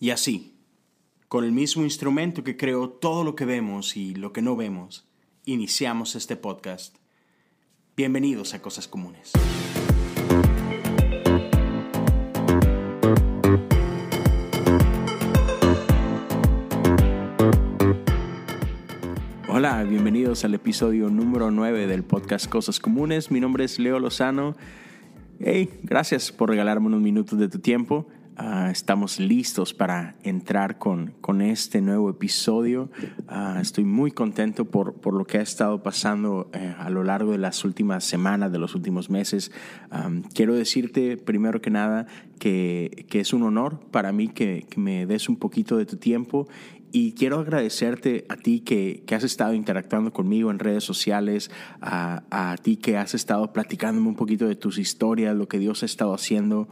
Y así, con el mismo instrumento que creó todo lo que vemos y lo que no vemos, iniciamos este podcast. Bienvenidos a Cosas Comunes. Hola, bienvenidos al episodio número 9 del podcast Cosas Comunes. Mi nombre es Leo Lozano. Hey, gracias por regalarme unos minutos de tu tiempo. Ah, estamos listos para entrar con, con este nuevo episodio. Ah, estoy muy contento por, por, lo que ha estado pasando eh, a lo largo de las últimas semanas, de los últimos meses. quiero decirte, primero que nada, que, que, es un honor para mí que, que me des un poquito de tu tiempo y quiero agradecerte a ti que, que, has estado interactuando conmigo en redes sociales, a, a ti que has estado platicándome un poquito de tus historias, lo que Dios ha estado haciendo.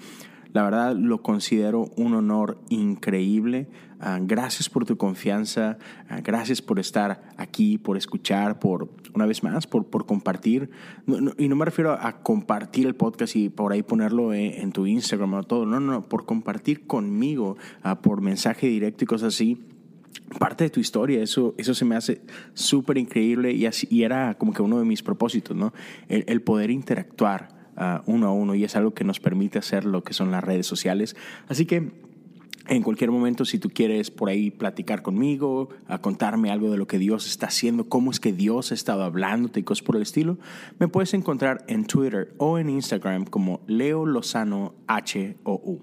La verdad lo considero un honor increíble. Uh, gracias por tu confianza, uh, gracias por estar aquí, por escuchar, por, una vez más, por, por compartir. No, no, y no me refiero a, compartir el podcast y por ahí ponerlo en, en, tu Instagram o todo. No, no, por compartir conmigo, uh, por mensaje directo y cosas así parte de tu historia. Eso, eso se me hace súper increíble y, así, y era como que uno de mis propósitos, ¿no? El, el poder interactuar uh, uno a uno y es algo que nos permite hacer lo que son las redes sociales. Así que en cualquier momento, si tú quieres por ahí platicar conmigo, a contarme algo de lo que Dios está haciendo, cómo es que Dios ha estado hablándote y cosas por el estilo, me puedes encontrar en Twitter o en Instagram como Leo Lozano H O U.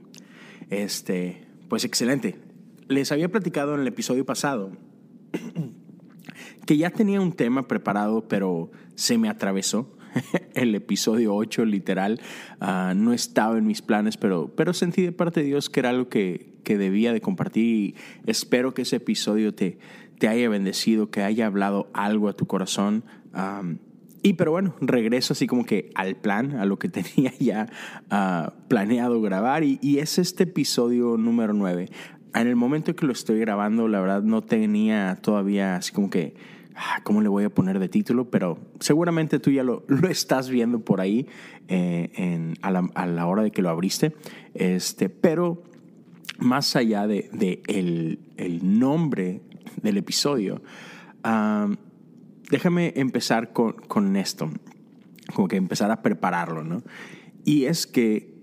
Este, pues excelente. Les había platicado en el episodio pasado que ya tenía un tema preparado, pero se me atravesó. el episodio 8, literal, uh, no estaba en mis planes, pero, pero sentí de parte de Dios que era algo que, que debía de compartir y espero que ese episodio te, te haya bendecido, que haya hablado algo a tu corazón. Y pero bueno, regreso así como que al plan, a lo que tenía ya uh, planeado grabar y, y, es este episodio número 9. En el momento que lo estoy grabando, la verdad no tenía todavía así como que Ah, ¿cómo le voy a poner de título? Pero seguramente tú ya lo, lo estás viendo por ahí eh, en, a, la, a, la, hora de que lo abriste. Este, pero más allá de, de el, nombre del episodio, déjame empezar con, con, esto, como que empezar a prepararlo, ¿no? Y es que,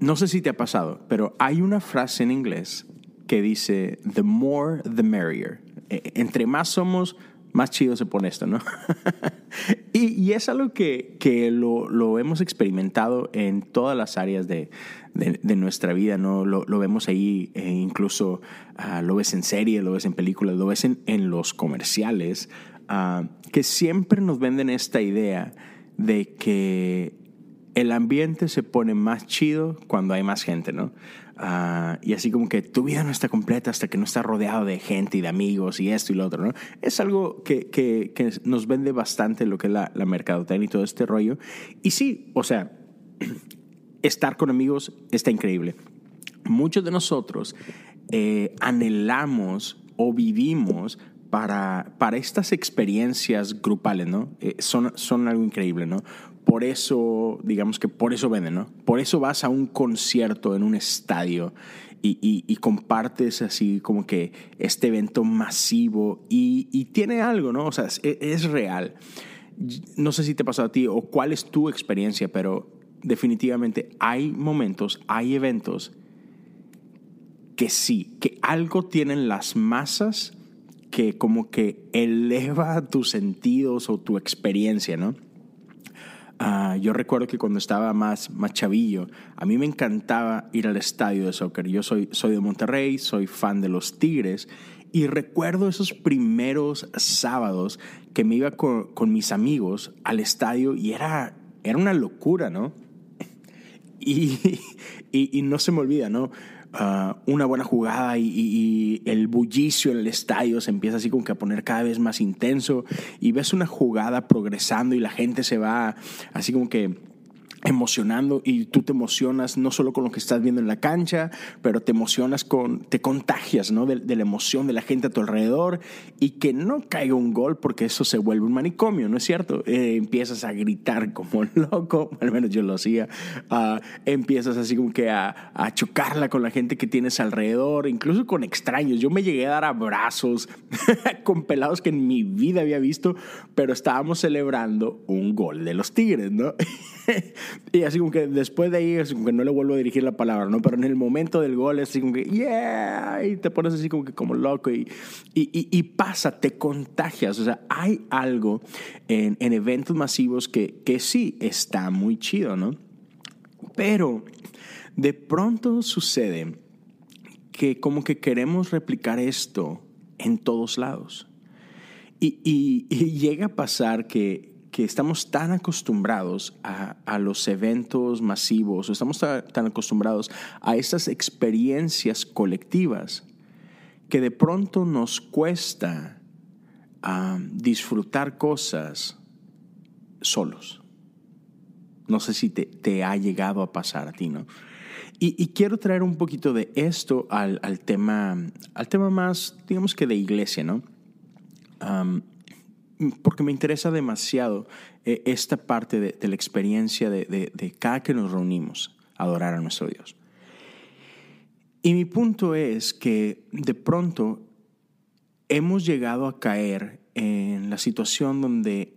no sé si te ha pasado, pero hay una frase en inglés que dice, the more, the merrier. Entre más somos, más chido se pone esto, ¿no? y, es algo que, que lo, lo, hemos experimentado en todas las áreas de, de, nuestra vida, ¿no? Lo, lo vemos ahí, eh, incluso uh, lo ves en series, lo ves en películas, lo ves en, en los comerciales, uh, que siempre nos venden esta idea de que el ambiente se pone más chido cuando hay más gente, ¿no? Uh, y así como que tu vida no está completa hasta que no estás rodeado de gente y de amigos y esto y lo otro, ¿no? Es algo que, que, que nos vende bastante lo que es la, la mercadotecnia y todo este rollo. Y sí, o sea, estar con amigos está increíble. Muchos de nosotros eh, anhelamos o vivimos para, para estas experiencias grupales, ¿no? Eh, son, son algo increíble, ¿no? Por eso, digamos que por eso venden, ¿no? Por eso vas a un concierto en un estadio y, compartes así como que este evento masivo y, tiene algo, ¿no? O sea, es, es, real. No sé si te pasó a ti o cuál es tu experiencia, pero definitivamente hay momentos, hay eventos que sí, que algo tienen las masas que como que eleva tus sentidos o tu experiencia, ¿no? Uh, yo recuerdo que cuando estaba más, más chavillo, a mí me encantaba ir al estadio de soccer. Yo soy, soy de Monterrey, soy fan de los Tigres. Y recuerdo esos primeros sábados que me iba con, con mis amigos al estadio y era, era una locura, ¿no? Y, y, y no se me olvida, ¿no? Uh, una buena jugada y, y, y, el bullicio en el estadio se empieza así como que a poner cada vez más intenso y ves una jugada progresando y la gente se va así como que emocionando y tú te emocionas no solo con lo que estás viendo en la cancha, pero te emocionas con, te contagias, ¿no? De, la emoción de la gente a tu alrededor y que no caiga un gol porque eso se vuelve un manicomio, ¿no es cierto? Eh, empiezas a gritar como loco, al menos yo lo hacía, uh, empiezas así como que a, a, chocarla con la gente que tienes alrededor, incluso con extraños. Yo me llegué a dar abrazos con pelados que en mi vida había visto, pero estábamos celebrando un gol de los Tigres, ¿no? y así como que después de ahí, así como que no le vuelvo a dirigir la palabra, ¿no? Pero en el momento del gol, así como que, yeah, y te pones así como que como loco y, y, y, pasa, te contagias. O sea, hay algo en, en eventos masivos que, que sí está muy chido, ¿no? Pero de pronto sucede que como que queremos replicar esto en todos lados. Y, y, y, llega a pasar que estamos tan acostumbrados a, a los eventos masivos, estamos tan, acostumbrados a estas experiencias colectivas, que de pronto nos cuesta disfrutar cosas solos. No sé si te, te, ha llegado a pasar a ti, ¿no? Y, y quiero traer un poquito de esto al, al, tema, al tema más, digamos que de iglesia, ¿no? Porque me interesa demasiado eh, esta parte de, la experiencia de, cada que nos reunimos a adorar a nuestro Dios. Y mi punto es que de pronto hemos llegado a caer en la situación donde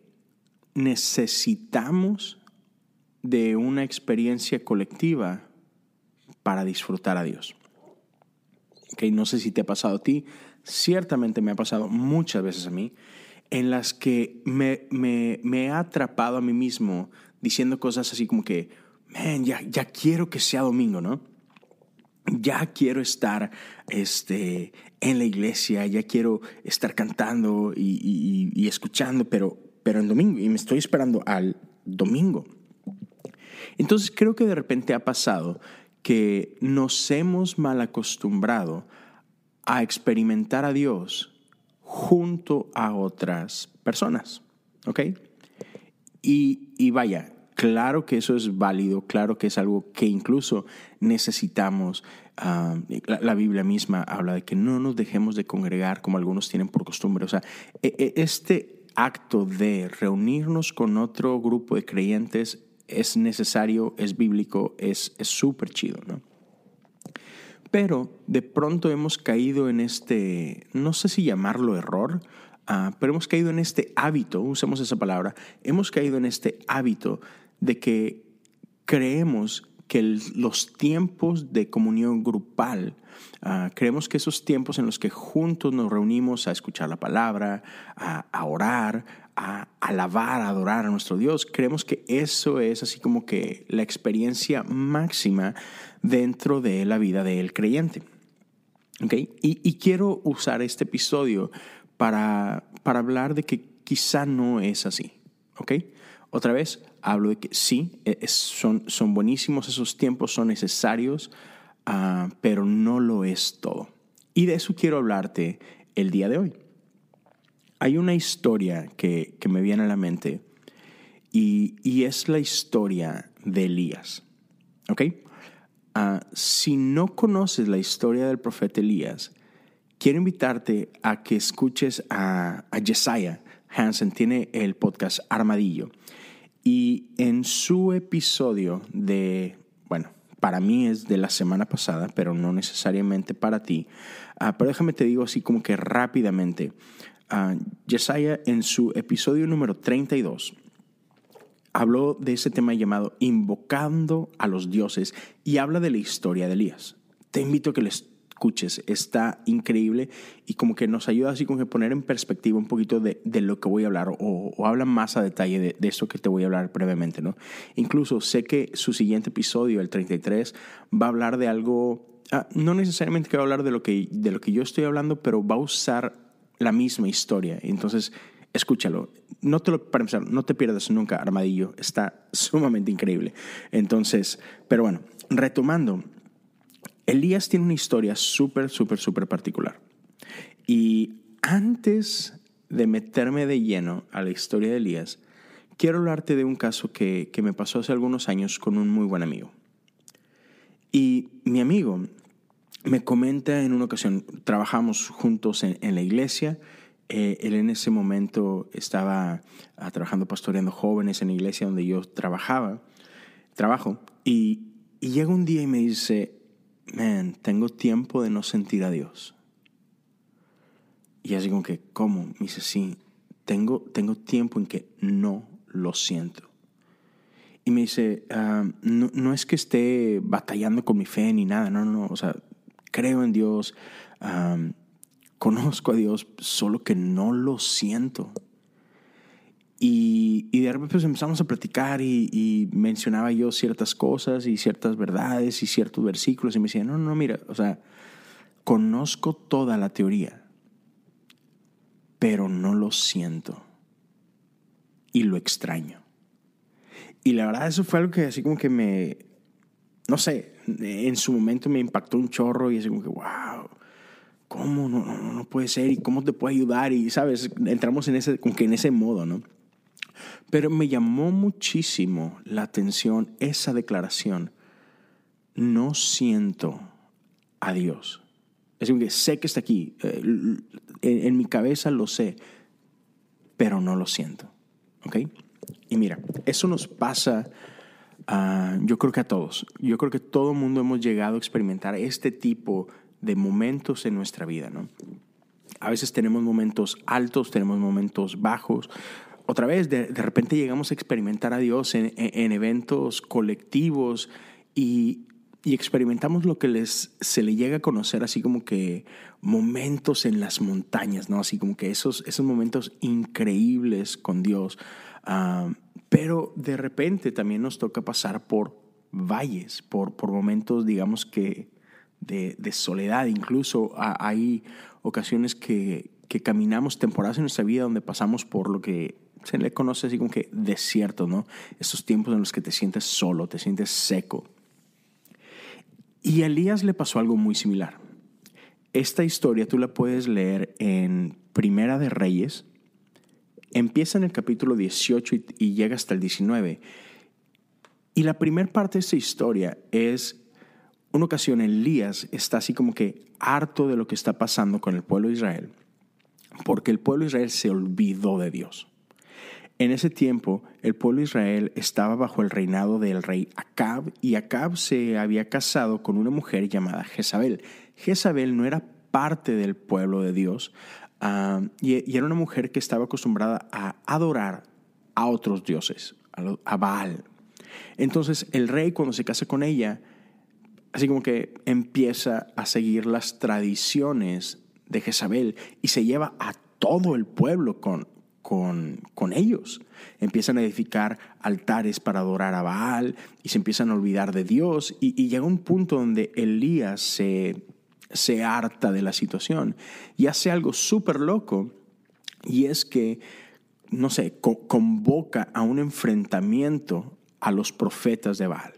necesitamos de una experiencia colectiva para disfrutar a Dios. Okay, no sé si te ha pasado a ti, ciertamente me ha pasado muchas veces a mí, en las que me, me, he atrapado a mí mismo diciendo cosas así como que, man, ya, ya quiero que sea domingo, ¿no? Ya quiero estar este, en la iglesia, ya quiero estar cantando y, y, escuchando, pero, pero en domingo, y me estoy esperando al domingo. Entonces creo que de repente ha pasado que nos hemos mal acostumbrado a experimentar a Dios junto a otras personas. ¿Ok? Y, vaya, claro que eso es válido, claro que es algo que incluso necesitamos. Ah, la, Biblia misma habla de que no nos dejemos de congregar como algunos tienen por costumbre. O sea, e, e, este acto de reunirnos con otro grupo de creyentes es necesario, es bíblico, es súper chido, ¿no? Pero de pronto hemos caído en este, no sé si llamarlo error, uh, pero hemos caído en este hábito, usemos esa palabra, hemos caído en este hábito de que creemos que los tiempos de comunión grupal, uh, creemos que esos tiempos en los que juntos nos reunimos a escuchar la palabra, a, orar, a alabar, a adorar a nuestro Dios, creemos que eso es así como que la experiencia máxima dentro de la vida del creyente. ¿Okay? Y, quiero usar este episodio para, para hablar de que quizá no es así. ¿Okay? Otra vez, hablo de que sí, e, son, son buenísimos esos tiempos, son necesarios, ah, pero no lo es todo. Y de eso quiero hablarte el día de hoy. Hay una historia que, que me viene a la mente y, y, es la historia de Elías. ¿Ok? Ah, si no conoces la historia del profeta Elías, quiero invitarte a que escuches a, a Jesiah Hansen, tiene el podcast Armadillo. Y en su episodio de, bueno, para mí es de la semana pasada, pero no necesariamente para ti. Ah, pero déjame te digo así como que rápidamente. Uh, en su episodio número 32 habló de ese tema llamado invocando a los dioses y habla de la historia de Elías. Te invito a que lo escuches, está increíble y como que nos ayuda así como que poner en perspectiva un poquito de, lo que voy a hablar o, habla más a detalle de, de, esto que te voy a hablar brevemente, ¿no? Incluso sé que su siguiente episodio, el 33, va a hablar de algo, ah, no necesariamente que va a hablar de lo que, de lo que yo estoy hablando, pero va a usar la misma historia. Entonces, escúchalo. No te no te pierdas nunca Armadillo. Está sumamente increíble. Entonces, pero bueno, retomando, Elías tiene una historia súper, súper, súper particular. Y antes de meterme de lleno a la historia de Elías, quiero hablarte de un caso que, que me pasó hace algunos años con un muy buen amigo. Y mi amigo me comenta en una ocasión, trabajamos juntos en, en la iglesia, eh, él en ese momento estaba ah, trabajando pastoreando jóvenes en la iglesia donde yo trabajaba, trabajo, y, y llega un día y me dice, man, tengo tiempo de no sentir a Dios. Y así como que, ¿cómo? Me dice, sí, tengo, tengo tiempo en que no lo siento. Y me dice, ah, no, no, es que esté batallando con mi fe ni nada, no, no, no, o sea, creo en Dios, ah, conozco a Dios, solo que no lo siento. Y, y de repente pues, empezamos a platicar y, y, mencionaba yo ciertas cosas y ciertas verdades y ciertos versículos y me decía, no, no, mira, o sea, conozco toda la teoría, pero no lo siento y lo extraño. Y la verdad eso fue algo que así como que me, no sé, en su momento me impactó un chorro y así como que, wow, ¿cómo? No, no, no puede ser y cómo te puedo ayudar y, ¿sabes? Entramos en ese, como que en ese modo, ¿no? Pero me llamó muchísimo la atención esa declaración. No siento a Dios. Es decir, sé que está aquí. Eh, en, mi cabeza lo sé, pero no lo siento. ¿Ok? Y mira, eso nos pasa, yo creo que a todos. Yo creo que todo el mundo hemos llegado a experimentar este tipo de momentos en nuestra vida, ¿no? A veces tenemos momentos altos, tenemos momentos bajos, otra vez, de, repente llegamos a experimentar a Dios en, eventos colectivos y, experimentamos lo que les, se le llega a conocer así como que momentos en las montañas, ¿no? Así como que esos, esos momentos increíbles con Dios. Ah, pero de repente también nos toca pasar por valles, por, por momentos, digamos que de, de soledad. Incluso hay ocasiones que, que caminamos temporadas en nuestra vida donde pasamos por lo que se le conoce así como que desierto, ¿no? Estos tiempos en los que te sientes solo, te sientes seco. Y a Elías le pasó algo muy similar. Esta historia tú la puedes leer en Primera de Reyes. Empieza en el capítulo 18 y, llega hasta el 19. Y la primera parte de esta historia es una ocasión Elías está así como que harto de lo que está pasando con el pueblo de Israel, porque el pueblo de Israel se olvidó de Dios. En ese tiempo, el pueblo de Israel estaba bajo el reinado del rey Acab y Acab se había casado con una mujer llamada Jezabel. Jezabel no era parte del pueblo de Dios ah, y, era una mujer que estaba acostumbrada a adorar a otros dioses, a, Baal. Entonces el rey cuando se casa con ella, así como que empieza a seguir las tradiciones de Jezabel y se lleva a todo el pueblo con, con, con, ellos. Empiezan a edificar altares para adorar a Baal y se empiezan a olvidar de Dios. Y, llega un punto donde Elías se, se harta de la situación y hace algo súper loco. Y es que, no sé, convoca a un enfrentamiento a los profetas de Baal.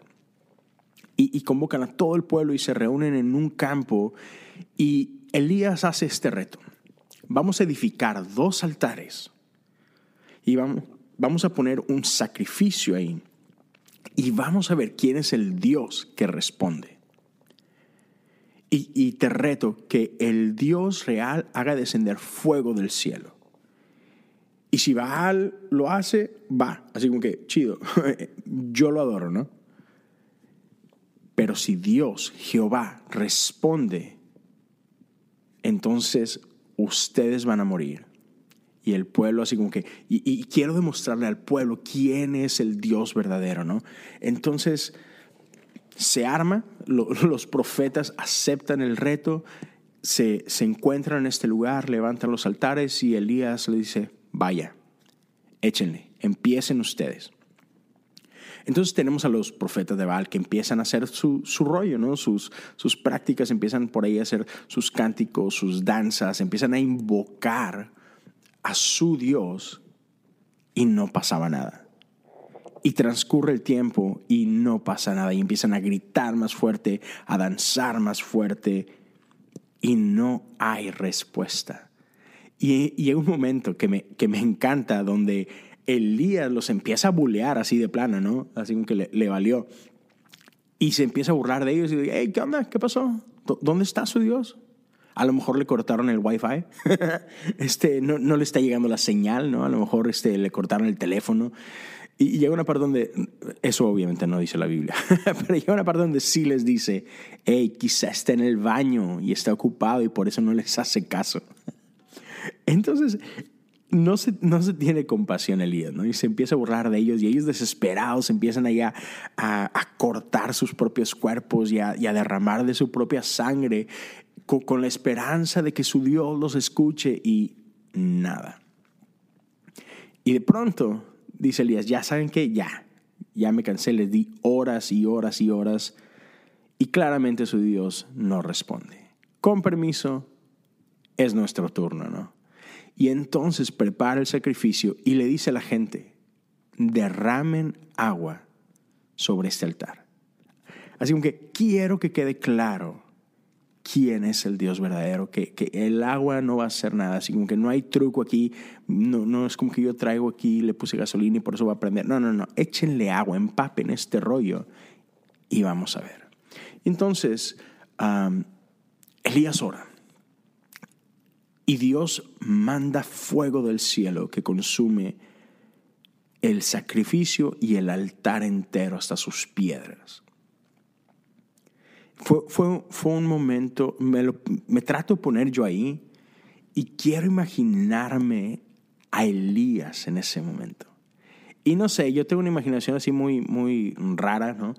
Y, y convocan a todo el pueblo y se reúnen en un campo. Y Elías hace este reto. Vamos a edificar dos altares y vamos, vamos a poner un sacrificio ahí y vamos a ver quién es el Dios que responde. Y, y, te reto que el Dios real haga descender fuego del cielo. Y si Baal lo hace, va. Así como que, chido, yo lo adoro, ¿no? Pero si Dios, Jehová, responde, entonces ustedes van a morir y el pueblo así como que, y, quiero demostrarle al pueblo quién es el Dios verdadero, ¿no? Entonces se arma, los profetas aceptan el reto, se, se encuentran en este lugar, levantan los altares y Elías le dice, vaya, échenle, empiecen ustedes. Entonces tenemos a los profetas de Baal que empiezan a hacer su, su, rollo, ¿no? Sus, sus prácticas, empiezan por ahí a hacer sus cánticos, sus danzas, empiezan a invocar a su Dios y no pasaba nada. Y transcurre el tiempo y no pasa nada. Y empiezan a gritar más fuerte, a danzar más fuerte y no hay respuesta. Y, y hay un momento que me, que me encanta donde Elías los empieza a bulear así de plano, ¿no? Así como que le, valió. Y se empieza a burlar de ellos y dice, hey, ¿qué onda? ¿Qué pasó? ¿Dónde está su Dios? A lo mejor le cortaron el wifi, este, no, no, le está llegando la señal, ¿no? A lo mejor este, le cortaron el teléfono. Y llega una parte donde, eso obviamente no dice la Biblia, pero llega una parte donde sí les dice, hey, quizá está en el baño y está ocupado y por eso no les hace caso. Entonces, no se, no se tiene compasión Elías, ¿no? Y se empieza a burlar de ellos y ellos desesperados empiezan allá a, a cortar sus propios cuerpos y a, y a, derramar de su propia sangre con, la esperanza de que su Dios los escuche y nada. Y de pronto dice Elías, ya saben que ya, ya me cansé, les di horas y horas y horas y claramente su Dios no responde. Con permiso, es nuestro turno, ¿no? Y entonces prepara el sacrificio y le dice a la gente, derramen agua sobre este altar. Así que quiero que quede claro quién es el Dios verdadero, que, que, el agua no va a hacer nada, así como que no hay truco aquí, no, no es como que yo traigo aquí, le puse gasolina y por eso va a prender. No, no, no, échenle agua, empapen este rollo y vamos a ver. Entonces, Elías ora y Dios manda fuego del cielo que consume el sacrificio y el altar entero hasta sus piedras. Fue, fue, fue un momento, me, lo, me trato de poner yo ahí y quiero imaginarme a Elías en ese momento. Y no sé, yo tengo una imaginación así muy, muy rara, ¿no?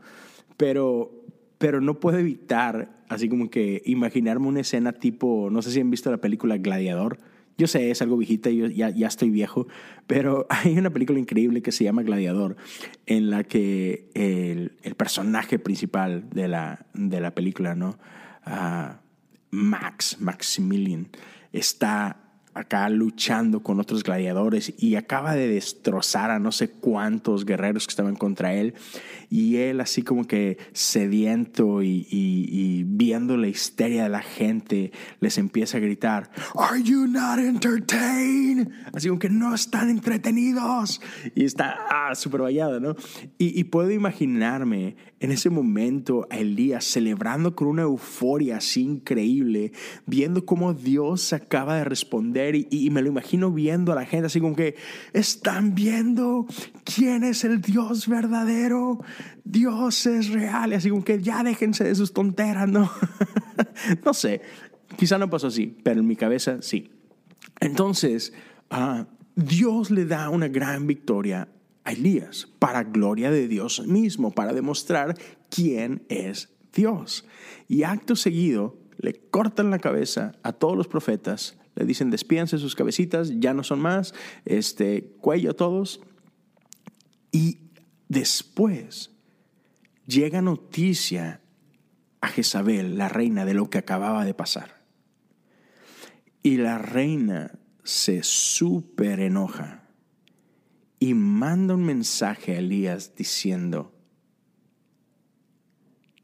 Pero, pero no puedo evitar, así como que imaginarme una escena tipo, no sé si han visto la película Gladiador yo sé, es algo viejita, yo ya, ya estoy viejo, pero hay una película increíble que se llama Gladiador, en la que el, el personaje principal de la, de la película, ¿no? Uh, Max, Maximilian, está acá luchando con otros gladiadores y acaba de destrozar a no sé cuántos guerreros que estaban contra él. Y él así como que sediento y, viendo la histeria de la gente, les empieza a gritar, ¿Are you not entertained? Así como que no están entretenidos. Y está ah, súper vallado, ¿no? Y puedo imaginarme en ese momento a Elías celebrando con una euforia así increíble, viendo cómo Dios acaba de responder y, me lo imagino viendo a la gente así como que están viendo quién es el Dios verdadero, Dios es real, y así como que ya déjense de sus tonteras, ¿no? no sé, quizá no pasó así, pero en mi cabeza sí. Entonces, uh, Dios le da una gran victoria a Elías, para gloria de Dios mismo, para demostrar quién es Dios. Y acto seguido le cortan la cabeza a todos los profetas, le dicen despídense sus cabecitas, ya no son más, este, cuello a todos. Y después llega noticia a Jezabel, la reina, de lo que acababa de pasar. Y la reina se súper enoja y manda un mensaje a Elías diciendo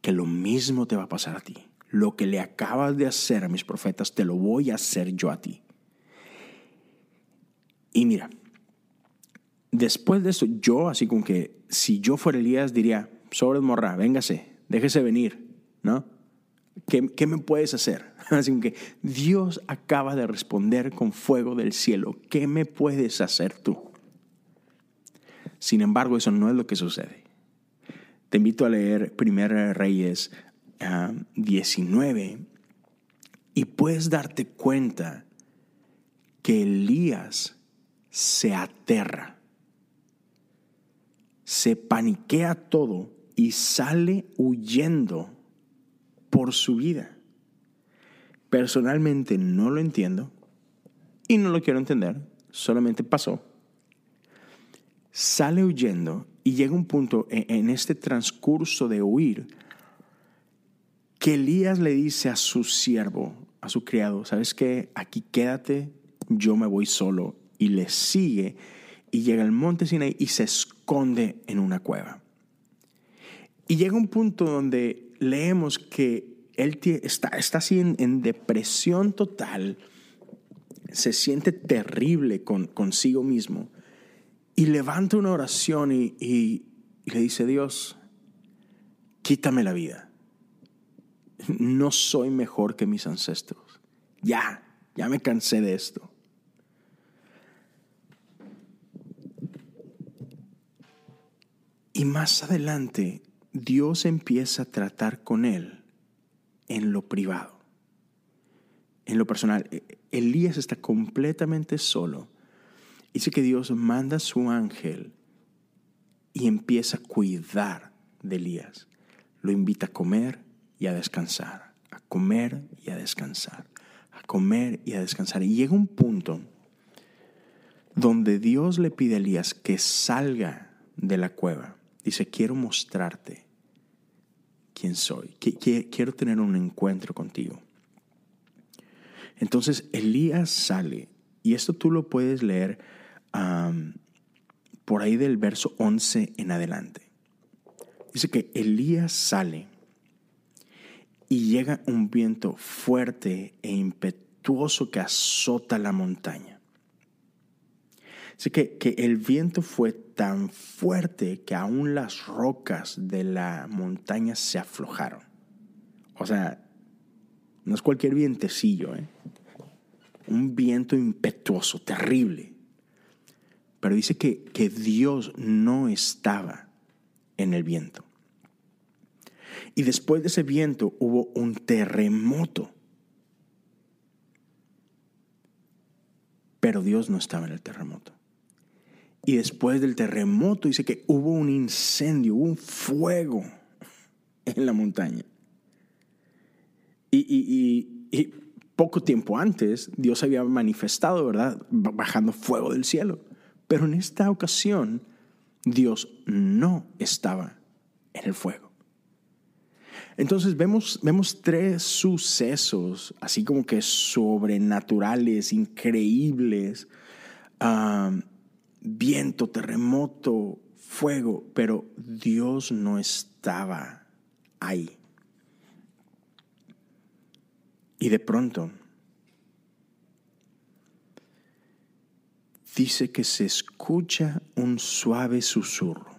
que lo mismo te va a pasar a ti. Lo que le acabas de hacer a mis profetas, te lo voy a hacer yo a ti. Y mira, después de eso, yo así como que si yo fuera Elías diría, sobre morra, véngase, déjese venir, ¿no? ¿Qué, ¿Qué, me puedes hacer? Así que Dios acaba de responder con fuego del cielo. ¿Qué me puedes hacer tú? Sin embargo, eso no es lo que sucede. Te invito a leer 1 Reyes 19 ah, y puedes darte cuenta que Elías se aterra, se paniquea todo y sale huyendo por su vida. Personalmente no lo entiendo y no lo quiero entender, solamente pasó sale huyendo y llega un punto en, este transcurso de huir que Elías le dice a su siervo, a su criado, ¿sabes qué? Aquí quédate, yo me voy solo. Y le sigue y llega al monte Sinai y se esconde en una cueva. Y llega un punto donde leemos que él está, está así en, depresión total, se siente terrible con, consigo mismo y levanta una oración y, le dice, Dios, quítame la vida. No soy mejor que mis ancestros. Ya, ya me cansé de esto. Y más adelante, Dios empieza a tratar con él en lo privado, en lo personal. Elías está completamente solo. Dice que Dios manda a su ángel y empieza a cuidar de Elías. Lo invita a comer y a descansar, a comer y a descansar, a comer y a descansar. Y llega un punto donde Dios le pide a Elías que salga de la cueva Dice, quiero mostrarte quién soy. Quiero tener un encuentro contigo. Entonces Elías sale, y esto tú lo puedes leer por ahí del verso 11 en adelante. Dice que Elías sale y llega un viento fuerte e impetuoso que azota la montaña. Así que, que el viento fue tan fuerte que aún las rocas de la montaña se aflojaron. O sea, no es cualquier vientecillo, ¿eh? un viento impetuoso, terrible. Pero dice que, que Dios no estaba en el viento. Y después de ese viento hubo un terremoto. Pero Dios no estaba en el terremoto. Y después del terremoto dice que hubo un incendio, hubo un fuego en la montaña. Y, poco tiempo antes Dios había manifestado, ¿verdad? Bajando fuego del cielo. Pero en esta ocasión Dios no estaba en el fuego. Entonces vemos, vemos tres sucesos, así como que sobrenaturales, increíbles, viento, terremoto, fuego, pero Dios no estaba ahí. Y de pronto dice que se escucha un suave susurro.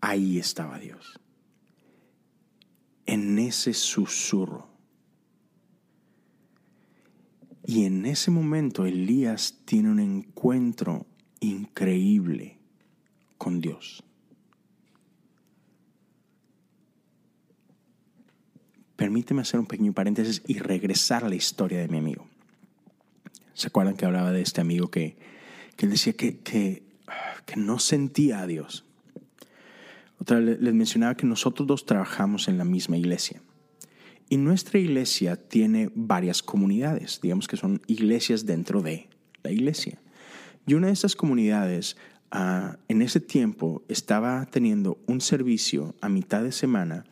Ahí estaba Dios. En ese susurro y en ese momento Elías tiene un encuentro increíble con Dios. Permíteme hacer un pequeño paréntesis y regresar a la historia de mi amigo. ¿Se acuerdan que hablaba de este amigo que, que decía que, que, que no sentía a Dios? Otra vez les mencionaba que nosotros dos trabajamos en la misma iglesia. Y nuestra iglesia tiene varias comunidades, digamos que son iglesias dentro de la iglesia. Y una de esas comunidades ah, en ese tiempo estaba teniendo un servicio a mitad de semana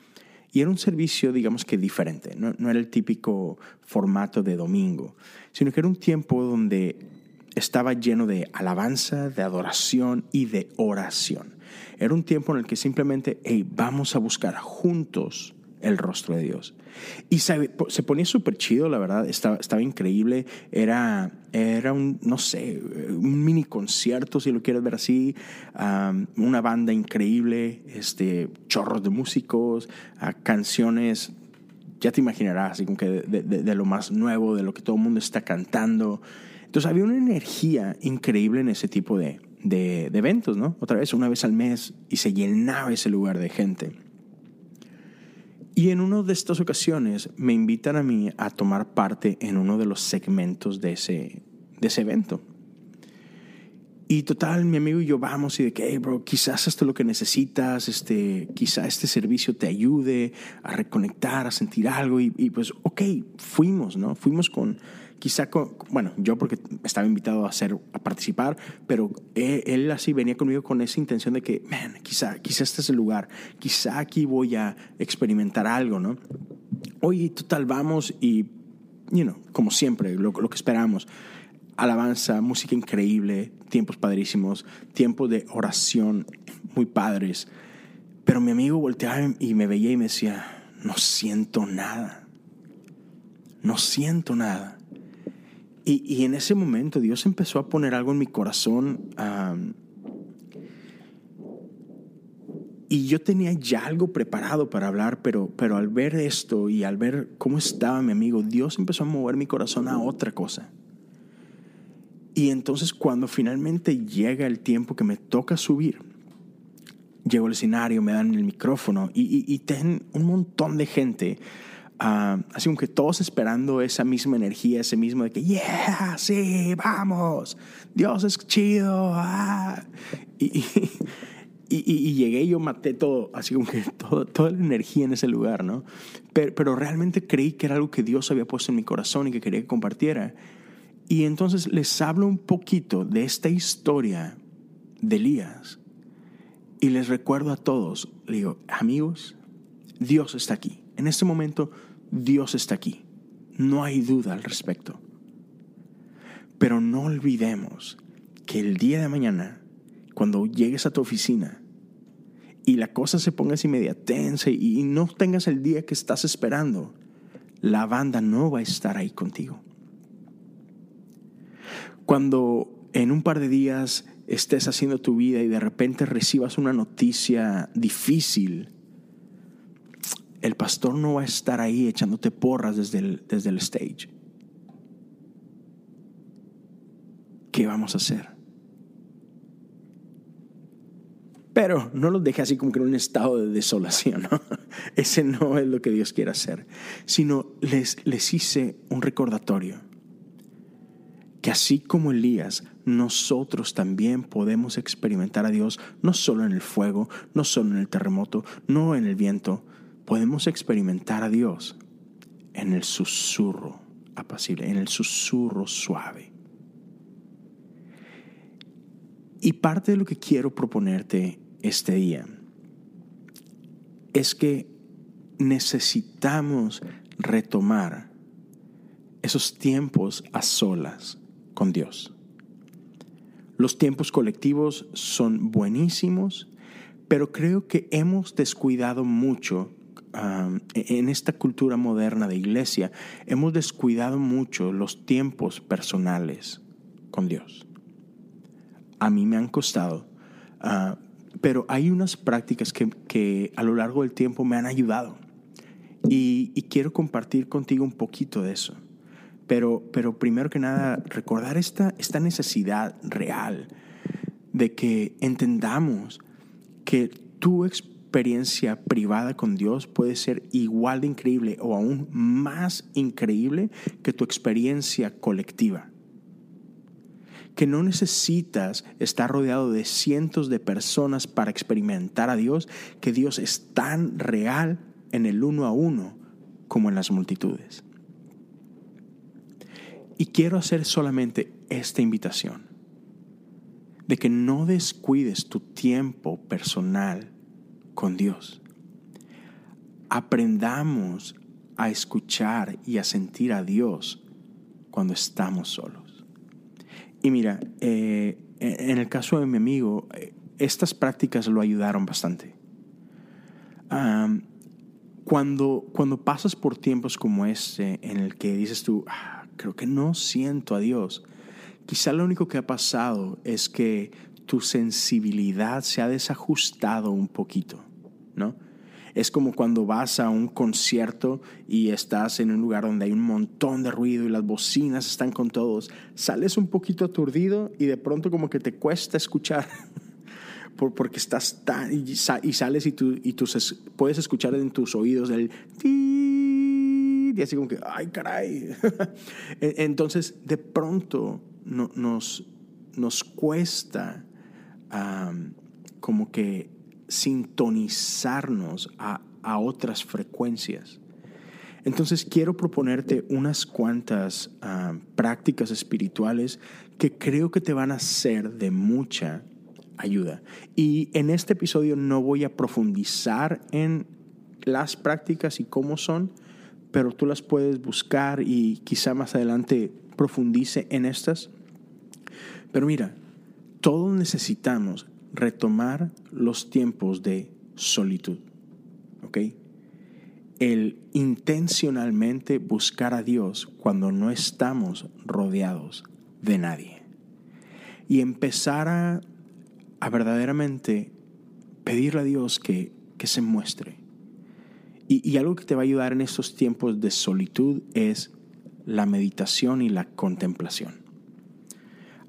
y era un servicio, digamos que diferente, no, no, era el típico formato de domingo, sino que era un tiempo donde estaba lleno de alabanza, de adoración y de oración. Era un tiempo en el que simplemente, hey, vamos a buscar juntos el rostro de Dios. Y se, ponía súper chido, la verdad, estaba, estaba increíble. Era, era un, no sé, un mini concierto, si lo quieres ver así. una banda increíble, este, chorros de músicos, canciones, ya te imaginarás, así como que de, lo más nuevo, de lo que todo el mundo está cantando. Entonces había una energía increíble en ese tipo de, de eventos, ¿no? Otra vez, una vez al mes, y se llenaba ese lugar de gente. Y en una de estas ocasiones me invitan a mí a tomar parte en uno de los segmentos de ese, de ese evento. Y total, mi amigo y yo vamos y de que, hey, bro, quizás esto es lo que necesitas, este, quizás este servicio te ayude a reconectar, a sentir algo. Y, y pues, ok, fuimos, ¿no? Fuimos con, quizá, bueno, yo porque estaba invitado a, hacer, a participar, pero él, así venía conmigo con esa intención de que, man, quizá, quizá este es el lugar, quizá aquí voy a experimentar algo, ¿no? Oye, total, vamos y, you know, como siempre, lo, lo que esperamos, alabanza, música increíble, tiempos padrísimos, tiempos de oración muy padres. Pero mi amigo volteaba y me veía y me decía, no siento nada. No siento nada. Y, en ese momento Dios empezó a poner algo en mi corazón. y yo tenía ya algo preparado para hablar, pero, pero al ver esto y al ver cómo estaba mi amigo, Dios empezó a mover mi corazón a otra cosa. Y entonces cuando finalmente llega el tiempo que me toca subir, llego al escenario, me dan el micrófono y, y, ten un montón de gente, uh, así como que todos esperando esa misma energía, ese mismo de que, yeah, sí, vamos, Dios es chido. Ah. Y, llegué y yo maté todo, así como que todo, toda la energía en ese lugar, ¿no? Pero, pero realmente creí que era algo que Dios había puesto en mi corazón y que quería que compartiera. Y entonces les hablo un poquito de esta historia de Elías y les recuerdo a todos, digo, amigos, Dios está aquí. En este momento, Dios está aquí. No hay duda al respecto. Pero no olvidemos que el día de mañana, cuando llegues a tu oficina y la cosa se ponga así media tensa y no tengas el día que estás esperando, la banda no va a estar ahí contigo. Cuando en un par de días estés haciendo tu vida y de repente recibas una noticia difícil, el pastor no va a estar ahí echándote porras desde el, desde el stage. ¿Qué vamos a hacer? Pero no los deje así como que en un estado de desolación. Ese no es lo que Dios quiere hacer. Sino les, les hice un recordatorio que así como Elías, nosotros también podemos experimentar a Dios no solo en el fuego, no solo en el terremoto, no en el viento, podemos experimentar a Dios en el susurro apacible, en el susurro suave. Y parte de lo que quiero proponerte este día es que necesitamos retomar esos tiempos a solas con Dios. Los tiempos colectivos son buenísimos, pero creo que hemos descuidado mucho um, en esta cultura moderna de iglesia, hemos descuidado mucho los tiempos personales con Dios. A mí me han costado, uh, pero hay unas prácticas que, a lo largo del tiempo me han ayudado y quiero compartir contigo un poquito de eso. Pero, pero primero que nada, recordar esta, esta necesidad real de que entendamos que tu experiencia privada con Dios puede ser igual de increíble o aún más increíble que tu experiencia colectiva. Que no necesitas estar rodeado de cientos de personas para experimentar a Dios, que Dios es tan real en el uno a uno como en las multitudes. Y quiero hacer solamente esta invitación, de que no descuides tu tiempo personal con Dios. Aprendamos a escuchar y a sentir a Dios cuando estamos solos. Y mira, eh, en el caso de mi amigo, eh, estas prácticas lo ayudaron bastante. cuando, cuando pasas por tiempos como este, en el que dices tú, ah, creo que no siento a Dios. Quizá lo único que ha pasado es que tu sensibilidad se ha desajustado un poquito, ¿no? Es como cuando vas a un concierto y estás en un lugar donde hay un montón de ruido y las bocinas están con todos. Sales un poquito aturdido y de pronto como que te cuesta escuchar porque estás tan y, sales y tú, y tú puedes escuchar en tus oídos el y así como que, ay, caray. Entonces, de pronto nos, nos cuesta como que sintonizarnos a, otras frecuencias. Entonces quiero proponerte unas cuantas prácticas espirituales que creo que te van a ser de mucha ayuda. Y en este episodio no voy a profundizar en las prácticas y cómo son, pero tú las puedes buscar y quizá más adelante profundice en estas. Pero mira, todos necesitamos retomar los tiempos de solitud, ¿ok? el intencionalmente buscar a Dios cuando no estamos rodeados de nadie. Y empezar a, verdaderamente pedirle a Dios que, se muestre. Y, y algo que te va a ayudar en estos tiempos de solitud es la meditación y la contemplación.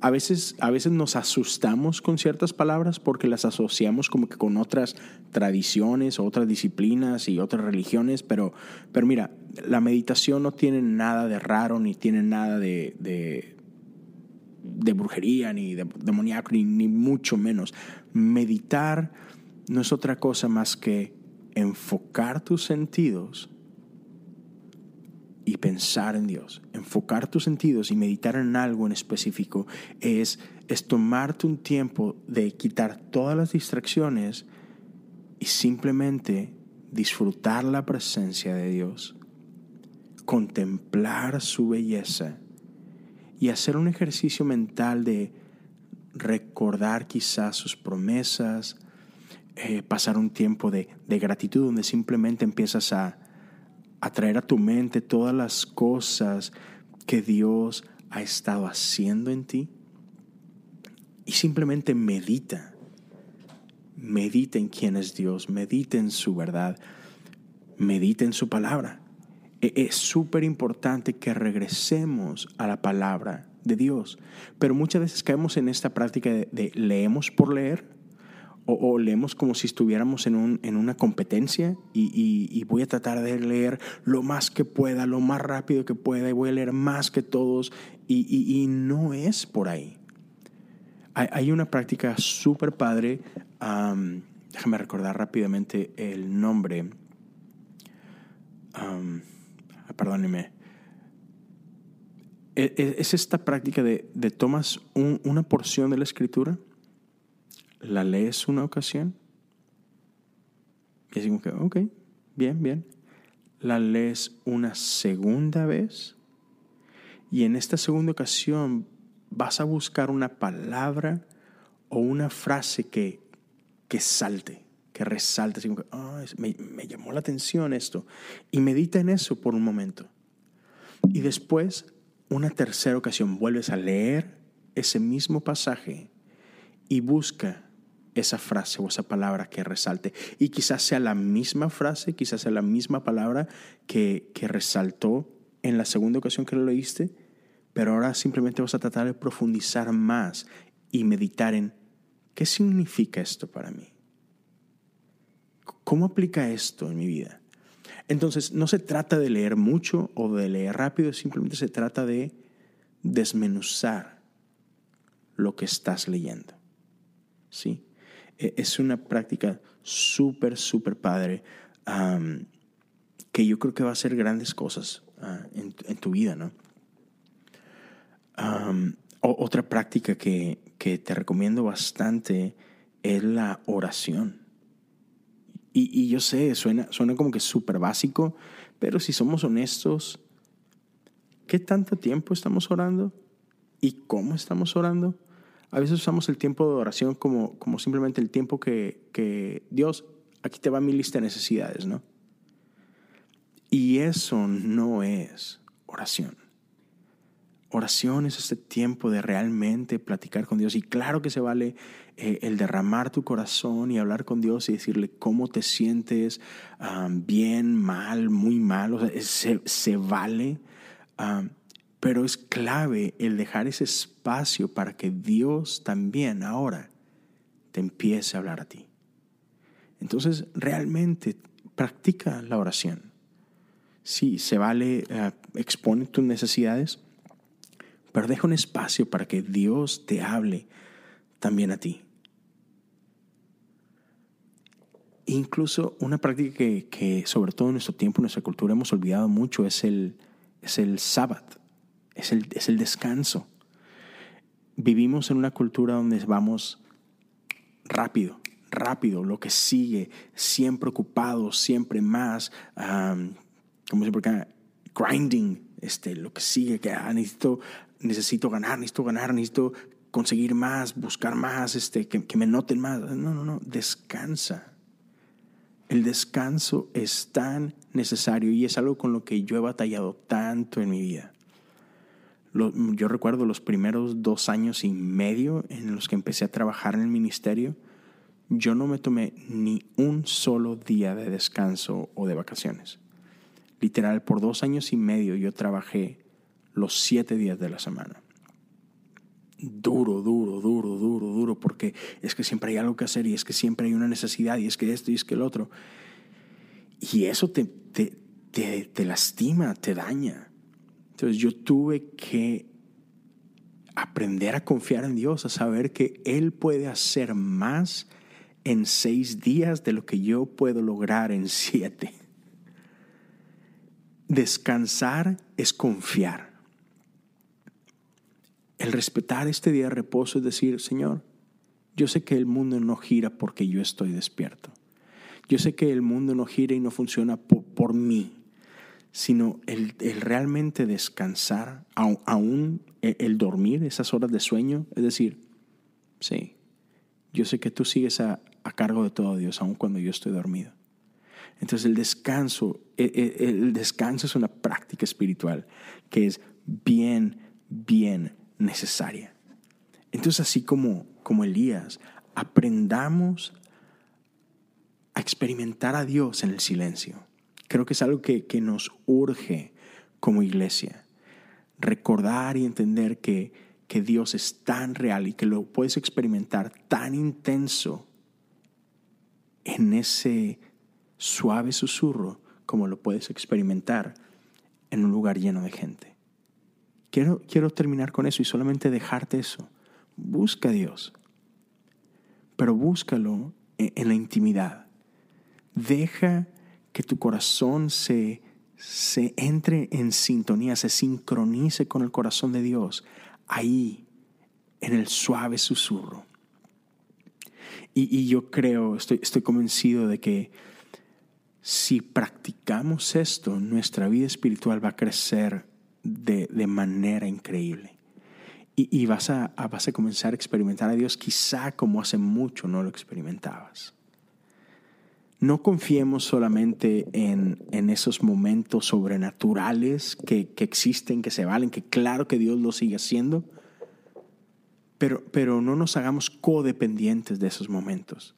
A veces, a veces nos asustamos con ciertas palabras porque las asociamos como que con otras tradiciones, otras disciplinas y otras religiones, pero, pero mira, la meditación no tiene nada de raro ni tiene nada de, de, brujería ni de demoníaco ni, ni mucho menos. Meditar no es otra cosa más que enfocar tus sentidos y pensar en Dios, enfocar tus sentidos y meditar en algo en específico, es, es tomarte un tiempo de quitar todas las distracciones y simplemente disfrutar la presencia de Dios, contemplar su belleza y hacer un ejercicio mental de recordar quizás sus promesas, eh, pasar un tiempo de, de gratitud donde simplemente empiezas a, atraer a tu mente todas las cosas que Dios ha estado haciendo en ti. Y simplemente medita. Medita en quién es Dios, medita en su verdad, medita en su palabra. E-, es súper importante que regresemos a la palabra de Dios. Pero muchas veces caemos en esta práctica de leemos por leer o, leemos como si estuviéramos en, un, en una competencia y, voy a tratar de leer lo más que pueda, lo más rápido que pueda y voy a leer más que todos y, no es por ahí. Hay, una práctica súper padre, déjame recordar rápidamente el nombre, perdóneme. E, e, es esta práctica de, tomas una porción de la escritura la lees una ocasión y así como que, ok, bien, bien. La lees una segunda vez y en esta segunda ocasión vas a buscar una palabra o una frase que, que salte, que resalte, así como que, me, me llamó la atención esto. Y medita en eso por un momento. Y después, una tercera ocasión, vuelves a leer ese mismo pasaje y busca esa frase o esa palabra que resalte. Y quizás sea la misma frase, quizás sea la misma palabra que, que resaltó en la segunda ocasión que lo leíste, pero ahora simplemente vas a tratar de profundizar más y meditar en qué significa esto para mí. ¿Cómo aplica esto en mi vida? Entonces, no se trata de leer mucho o de leer rápido, simplemente se trata de desmenuzar lo que estás leyendo. ¿Sí? E, es una práctica súper, súper padre que yo creo que va a hacer grandes cosas ah, en, tu vida, ¿no? otra práctica que, te recomiendo bastante es la oración. Y, y yo sé, suena, suena como que súper básico, pero si somos honestos, ¿qué tanto tiempo estamos orando? ¿Y cómo estamos orando? A veces usamos el tiempo de oración como, como simplemente el tiempo que, que Dios, aquí te va mi lista de necesidades, ¿no? Y eso no es oración. Oración es este tiempo de realmente platicar con Dios. Y claro que se vale eh, el derramar tu corazón y hablar con Dios y decirle cómo te sientes, bien, mal, muy mal. O sea, se, se vale. Pero es clave el dejar ese espacio para que Dios también ahora te empiece a hablar a ti. Entonces, realmente practica la oración. Sí, se vale, uh, expone tus necesidades, pero deja un espacio para que Dios te hable también a ti. Incluso una práctica que, sobre todo en nuestro tiempo, en nuestra cultura, hemos olvidado mucho es el, es el sábado es el, es el descanso. Vivimos en una cultura donde vamos rápido, rápido, lo que sigue, siempre ocupados, siempre más, como siempre acá, grinding, este, lo que sigue, que ah, necesito, necesito ganar, necesito ganar, necesito conseguir más, buscar más, este, que, que me noten más. No, no, no, descansa. El descanso es tan necesario y es algo con lo que yo he batallado tanto en mi vida. Yo recuerdo los primeros dos años y medio en los que empecé a trabajar en el ministerio, yo no me tomé ni un solo día de descanso o de vacaciones. Literal, por dos años y medio yo trabajé los siete días de la semana. Duro, duro, duro, duro, duro, porque es que siempre hay algo que hacer y es que siempre hay una necesidad y es que esto y es que el otro. Y eso te, te, te, lastima, te daña. Entonces yo tuve que aprender a confiar en Dios, a saber que Él puede hacer más en seis días de lo que yo puedo lograr en siete. Descansar es confiar. El respetar este día de reposo es decir, Señor, yo sé que el mundo no gira porque yo estoy despierto. Yo sé que el mundo no gira y no funciona por, mí, sino el, realmente descansar, aún el, el dormir, esas horas de sueño, es decir, sí, yo sé que tú sigues a, a cargo de todo Dios, aun cuando yo estoy dormido. Entonces el descanso, e, e, el descanso es una práctica espiritual que es bien, bien necesaria. Entonces así como, como Elías, aprendamos a experimentar a Dios en el silencio. Creo que es algo que, que nos urge como iglesia. Recordar y entender que, que Dios es tan real y que lo puedes experimentar tan intenso en ese suave susurro como lo puedes experimentar en un lugar lleno de gente. Quiero, quiero terminar con eso y solamente dejarte eso. Busca a Dios, pero búscalo en, la intimidad. Deja que tu corazón se, se entre en sintonía, se sincronice con el corazón de Dios, ahí, en el suave susurro. Y, yo creo, estoy, estoy convencido de que si practicamos esto, nuestra vida espiritual va a crecer de, de manera increíble. Y, y, vas, a, vas a comenzar a experimentar a Dios quizá como hace mucho no lo experimentabas. No confiemos solamente en, en esos momentos sobrenaturales que, que, existen, que se valen, que claro que Dios lo sigue haciendo, pero, pero no nos hagamos codependientes de esos momentos,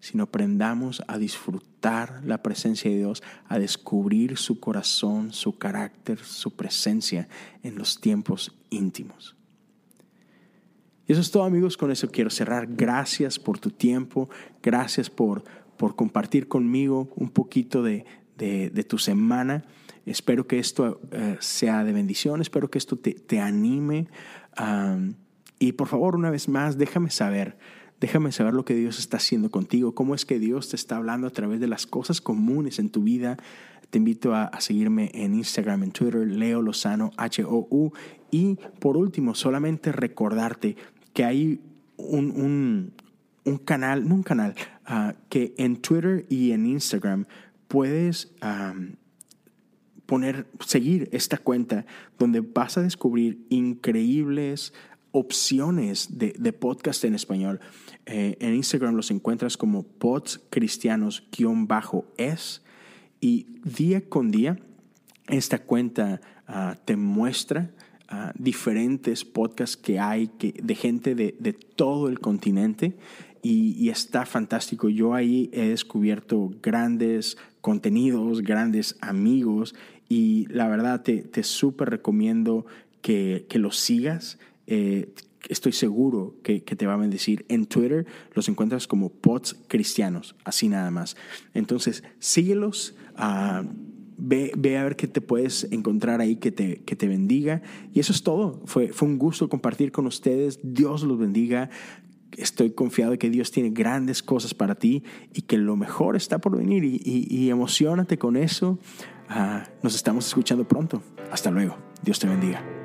sino aprendamos a disfrutar la presencia de Dios, a descubrir su corazón, su carácter, su presencia en los tiempos íntimos. Y eso es todo amigos, con eso quiero cerrar. Gracias por tu tiempo, gracias por, por compartir conmigo un poquito de, de, tu semana. Espero que esto eh, sea de bendición, espero que esto te, te anime. a y por favor, una vez más, déjame saber, déjame saber lo que Dios está haciendo contigo, cómo es que Dios te está hablando a través de las cosas comunes en tu vida. Te invito a, seguirme en Instagram, en Twitter, Leo Lozano, H-O-U. Y por último, solamente recordarte que hay un, canal, no un canal, ah, que en Twitter y en Instagram puedes poner, seguir esta cuenta donde vas a descubrir increíbles opciones de, podcast en español. Eh, en Instagram los encuentras como podscristianos-es y día con día esta cuenta ah, te muestra ah, diferentes podcasts que hay que, de gente de, todo el continente y, está fantástico. Yo ahí he descubierto grandes contenidos, grandes amigos y la verdad te, te súper recomiendo que, que los sigas. Eh, estoy seguro que, te va a bendecir. En Twitter los encuentras como pods cristianos, así nada más. Entonces, síguelos. Uh, Ve, ve, a ver qué te puedes encontrar ahí que te, que te bendiga. Y eso es todo. Fue, fue un gusto compartir con ustedes. Dios los bendiga. Estoy confiado de que Dios tiene grandes cosas para ti y que lo mejor está por venir. Y, y, emocionate con eso. Ah, nos estamos escuchando pronto. Hasta luego. Dios te bendiga.